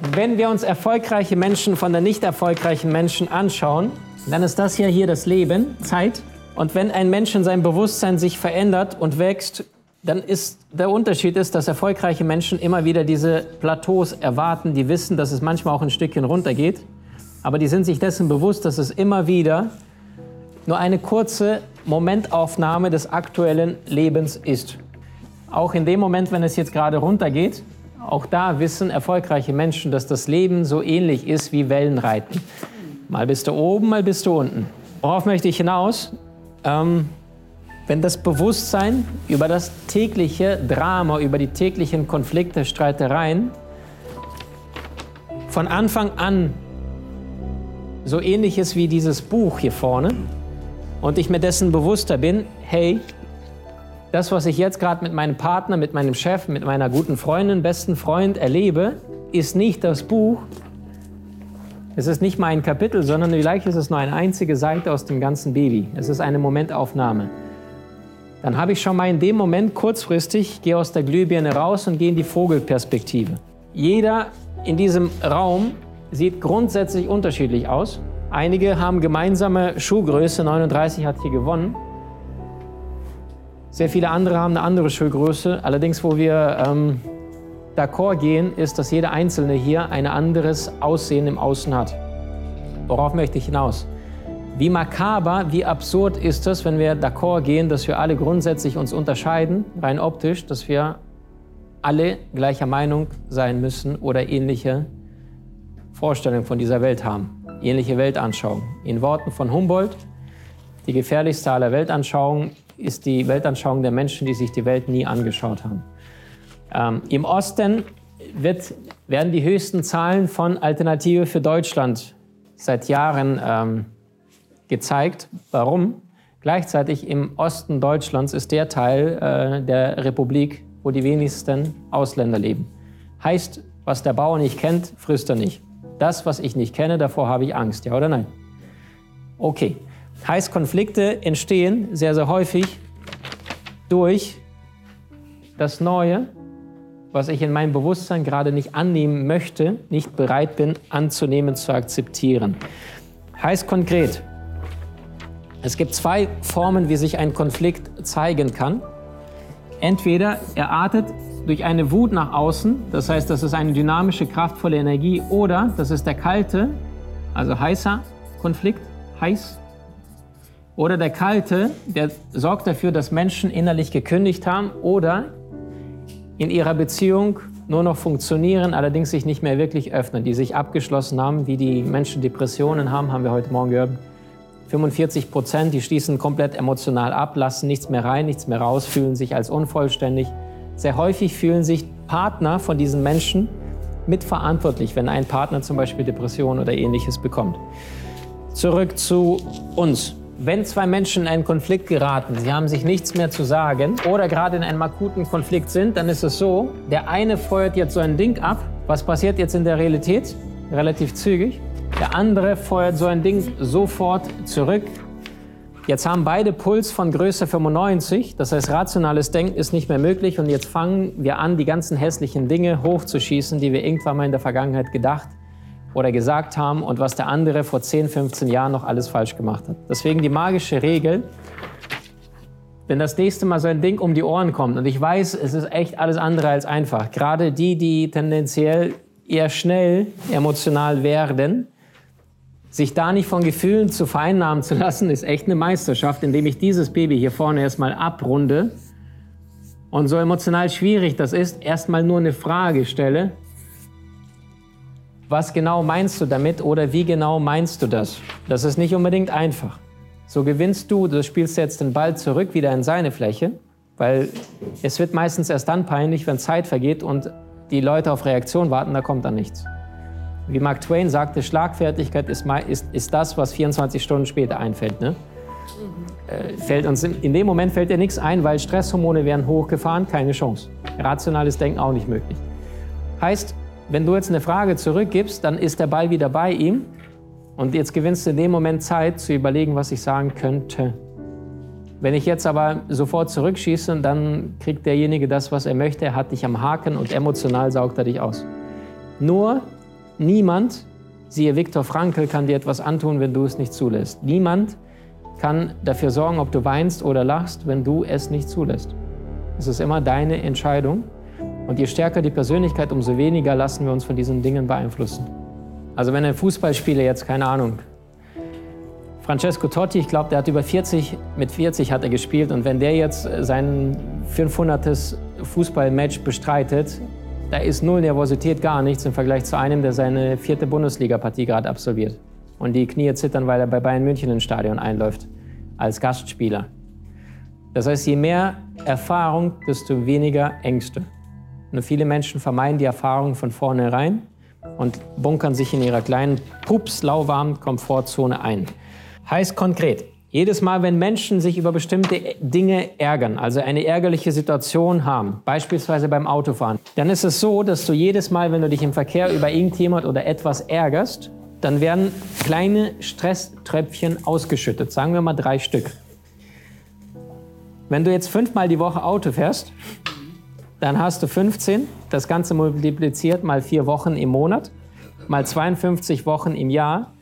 Wenn wir uns erfolgreiche Menschen von der nicht erfolgreichen Menschen anschauen, dann ist das ja hier das Leben, Zeit. Und wenn ein Mensch in seinem Bewusstsein sich verändert und wächst, dann ist der Unterschied ist, dass erfolgreiche Menschen immer wieder diese Plateaus erwarten, die wissen, dass es manchmal auch ein Stückchen runtergeht, aber die sind sich dessen bewusst, dass es immer wieder nur eine kurze Momentaufnahme des aktuellen Lebens ist. Auch in dem Moment, wenn es jetzt gerade runtergeht, auch da wissen erfolgreiche Menschen, dass das Leben so ähnlich ist wie Wellenreiten. Mal bist du oben, mal bist du unten. Worauf möchte ich hinaus? Ähm, wenn das Bewusstsein über das tägliche Drama, über die täglichen Konflikte, Streitereien von Anfang an so ähnlich ist wie dieses Buch hier vorne und ich mir dessen bewusster bin, hey, das, was ich jetzt gerade mit meinem Partner, mit meinem Chef, mit meiner guten Freundin, besten Freund erlebe, ist nicht das Buch. Es ist nicht mal ein Kapitel, sondern vielleicht ist es nur eine einzige Seite aus dem ganzen Baby. Es ist eine Momentaufnahme. Dann habe ich schon mal in dem Moment kurzfristig, gehe aus der Glühbirne raus und gehe in die Vogelperspektive. Jeder in diesem Raum sieht grundsätzlich unterschiedlich aus. Einige haben gemeinsame Schuhgröße, 39 hat hier gewonnen. Sehr viele andere haben eine andere Schuhgröße. Allerdings, wo wir ähm, d'accord gehen, ist, dass jeder Einzelne hier ein anderes Aussehen im Außen hat. Worauf möchte ich hinaus? Wie makaber, wie absurd ist es, wenn wir d'accord gehen, dass wir alle grundsätzlich uns unterscheiden, rein optisch, dass wir alle gleicher Meinung sein müssen oder ähnliche Vorstellungen von dieser Welt haben, ähnliche Weltanschauung. In Worten von Humboldt, die gefährlichste aller Weltanschauungen ist die Weltanschauung der Menschen, die sich die Welt nie angeschaut haben. Ähm, Im Osten wird, werden die höchsten Zahlen von Alternative für Deutschland seit Jahren ähm, gezeigt. Warum? Gleichzeitig im Osten Deutschlands ist der Teil äh, der Republik, wo die wenigsten Ausländer leben. Heißt, was der Bauer nicht kennt, frisst er nicht. Das, was ich nicht kenne, davor habe ich Angst, ja oder nein? Okay. Heißt, Konflikte entstehen sehr, sehr häufig durch das Neue, was ich in meinem Bewusstsein gerade nicht annehmen möchte, nicht bereit bin anzunehmen, zu akzeptieren. Heißt konkret, es gibt zwei Formen, wie sich ein Konflikt zeigen kann. Entweder er artet durch eine Wut nach außen, das heißt, das ist eine dynamische, kraftvolle Energie, oder das ist der kalte, also heißer Konflikt, heiß, oder der Kalte, der sorgt dafür, dass Menschen innerlich gekündigt haben oder in ihrer Beziehung nur noch funktionieren, allerdings sich nicht mehr wirklich öffnen, die sich abgeschlossen haben, wie die Menschen Depressionen haben, haben wir heute Morgen gehört. 45 Prozent, die schließen komplett emotional ab, lassen nichts mehr rein, nichts mehr raus, fühlen sich als unvollständig. Sehr häufig fühlen sich Partner von diesen Menschen mitverantwortlich, wenn ein Partner zum Beispiel Depression oder ähnliches bekommt. Zurück zu uns wenn zwei Menschen in einen Konflikt geraten, sie haben sich nichts mehr zu sagen oder gerade in einem akuten Konflikt sind, dann ist es so, der eine feuert jetzt so ein Ding ab. Was passiert jetzt in der Realität? Relativ zügig. Der andere feuert so ein Ding sofort zurück. Jetzt haben beide Puls von Größe 95, das heißt rationales Denken ist nicht mehr möglich und jetzt fangen wir an, die ganzen hässlichen Dinge hochzuschießen, die wir irgendwann mal in der Vergangenheit gedacht haben oder gesagt haben und was der andere vor 10, 15 Jahren noch alles falsch gemacht hat. Deswegen die magische Regel, wenn das nächste Mal so ein Ding um die Ohren kommt, und ich weiß, es ist echt alles andere als einfach, gerade die, die tendenziell eher schnell emotional werden, sich da nicht von Gefühlen zu vereinnahmen zu lassen, ist echt eine Meisterschaft, indem ich dieses Baby hier vorne erstmal abrunde und so emotional schwierig das ist, erstmal nur eine Frage stelle was genau meinst du damit oder wie genau meinst du das? Das ist nicht unbedingt einfach. So gewinnst du, du spielst jetzt den Ball zurück wieder in seine Fläche, weil es wird meistens erst dann peinlich, wenn Zeit vergeht und die Leute auf Reaktion warten, da kommt dann nichts. Wie Mark Twain sagte, Schlagfertigkeit ist, ist, ist das, was 24 Stunden später einfällt. Ne? Mhm. fällt uns in, in, dem Moment fällt dir nichts ein, weil Stresshormone werden hochgefahren, keine Chance. Rationales Denken auch nicht möglich. Heißt, wenn du jetzt eine Frage zurückgibst, dann ist der Ball wieder bei ihm und jetzt gewinnst du in dem Moment Zeit zu überlegen, was ich sagen könnte. Wenn ich jetzt aber sofort zurückschieße, dann kriegt derjenige das, was er möchte. Er hat dich am Haken und emotional saugt er dich aus. Nur niemand, siehe Viktor Frankl, kann dir etwas antun, wenn du es nicht zulässt. Niemand kann dafür sorgen, ob du weinst oder lachst, wenn du es nicht zulässt. Es ist immer deine Entscheidung. Und je stärker die Persönlichkeit, umso weniger lassen wir uns von diesen Dingen beeinflussen. Also wenn ein Fußballspieler jetzt, keine Ahnung, Francesco Totti, ich glaube, der hat über 40, mit 40 hat er gespielt und wenn der jetzt sein 500. Fußballmatch bestreitet, da ist null Nervosität, gar nichts im Vergleich zu einem, der seine vierte Bundesliga-Partie gerade absolviert. Und die Knie zittern, weil er bei Bayern München ins Stadion einläuft, als Gastspieler. Das heißt, je mehr Erfahrung, desto weniger Ängste. Nur viele Menschen vermeiden die Erfahrung von vornherein und bunkern sich in ihrer kleinen, pups, lauwarmen Komfortzone ein. Heißt konkret, jedes Mal, wenn Menschen sich über bestimmte Dinge ärgern, also eine ärgerliche Situation haben, beispielsweise beim Autofahren, dann ist es so, dass du jedes Mal, wenn du dich im Verkehr über irgendjemand oder etwas ärgerst, dann werden kleine Stresströpfchen ausgeschüttet, sagen wir mal drei Stück. Wenn du jetzt fünfmal die Woche Auto fährst, dann hast du 15, das Ganze multipliziert mal vier Wochen im Monat, mal 52 Wochen im Jahr.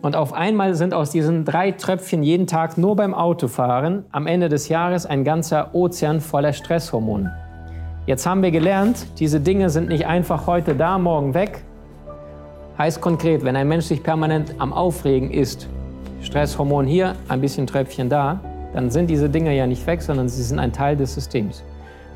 Und auf einmal sind aus diesen drei Tröpfchen jeden Tag nur beim Autofahren am Ende des Jahres ein ganzer Ozean voller Stresshormone. Jetzt haben wir gelernt, diese Dinge sind nicht einfach heute da, morgen weg. Heißt konkret, wenn ein Mensch sich permanent am Aufregen ist, Stresshormon hier, ein bisschen Tröpfchen da, dann sind diese Dinge ja nicht weg, sondern sie sind ein Teil des Systems.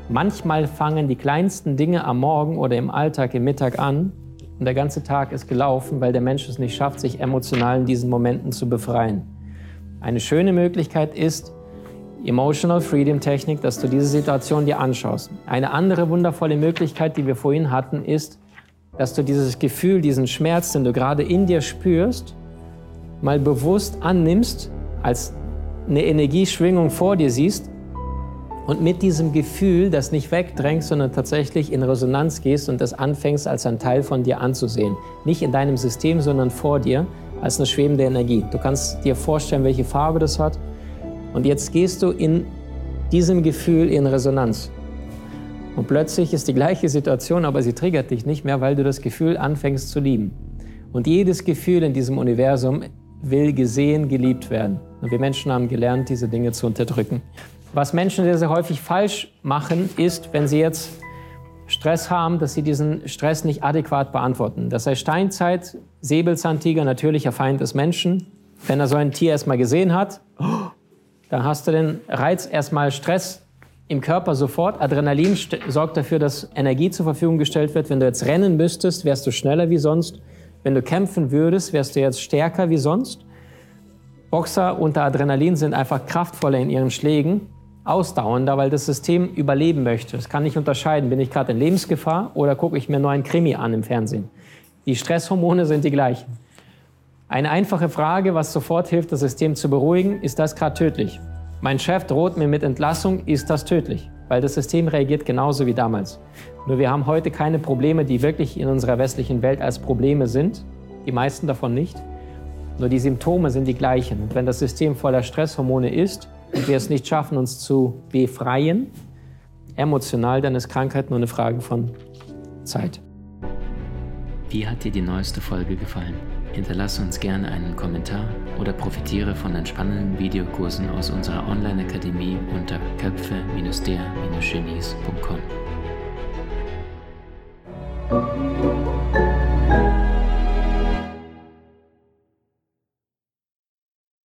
Manchmal fangen die kleinsten Dinge am Morgen oder im Alltag, im Mittag an und der ganze Tag ist gelaufen, weil der Mensch es nicht schafft, sich emotional in diesen Momenten zu befreien. Eine schöne Möglichkeit ist Emotional Freedom Technik, dass du diese Situation dir anschaust. Eine andere wundervolle Möglichkeit, die wir vorhin hatten, ist, dass du dieses Gefühl, diesen Schmerz, den du gerade in dir spürst, mal bewusst annimmst, als eine Energieschwingung vor dir siehst und mit diesem Gefühl das nicht wegdrängst, sondern tatsächlich in Resonanz gehst und das anfängst als ein Teil von dir anzusehen. Nicht in deinem System, sondern vor dir als eine schwebende Energie. Du kannst dir vorstellen, welche Farbe das hat. Und jetzt gehst du in diesem Gefühl in Resonanz. Und plötzlich ist die gleiche Situation, aber sie triggert dich nicht mehr, weil du das Gefühl anfängst zu lieben. Und jedes Gefühl in diesem Universum will gesehen, geliebt werden. Und wir Menschen haben gelernt, diese Dinge zu unterdrücken. Was Menschen sehr, sehr häufig falsch machen, ist, wenn sie jetzt Stress haben, dass sie diesen Stress nicht adäquat beantworten. Das heißt, Steinzeit, Säbelzahntiger, natürlicher Feind des Menschen. Wenn er so ein Tier erstmal gesehen hat, dann hast du den Reiz erstmal Stress im Körper sofort. Adrenalin sorgt dafür, dass Energie zur Verfügung gestellt wird. Wenn du jetzt rennen müsstest, wärst du schneller wie sonst. Wenn du kämpfen würdest, wärst du jetzt stärker wie sonst. Boxer unter Adrenalin sind einfach kraftvoller in ihren Schlägen ausdauernder, weil das System überleben möchte. Es kann nicht unterscheiden, bin ich gerade in Lebensgefahr oder gucke ich mir nur ein Krimi an im Fernsehen. Die Stresshormone sind die gleichen. Eine einfache Frage, was sofort hilft, das System zu beruhigen, ist das gerade tödlich? Mein Chef droht mir mit Entlassung, ist das tödlich? Weil das System reagiert genauso wie damals. Nur wir haben heute keine Probleme, die wirklich in unserer westlichen Welt als Probleme sind. Die meisten davon nicht. Nur die Symptome sind die gleichen. Und wenn das System voller Stresshormone ist, und wir es nicht schaffen, uns zu befreien, emotional, dann ist Krankheit nur eine Frage von Zeit. Wie hat dir die neueste Folge gefallen? Hinterlasse uns gerne einen Kommentar oder profitiere von entspannenden Videokursen aus unserer Online-Akademie unter köpfe-der-genies.com.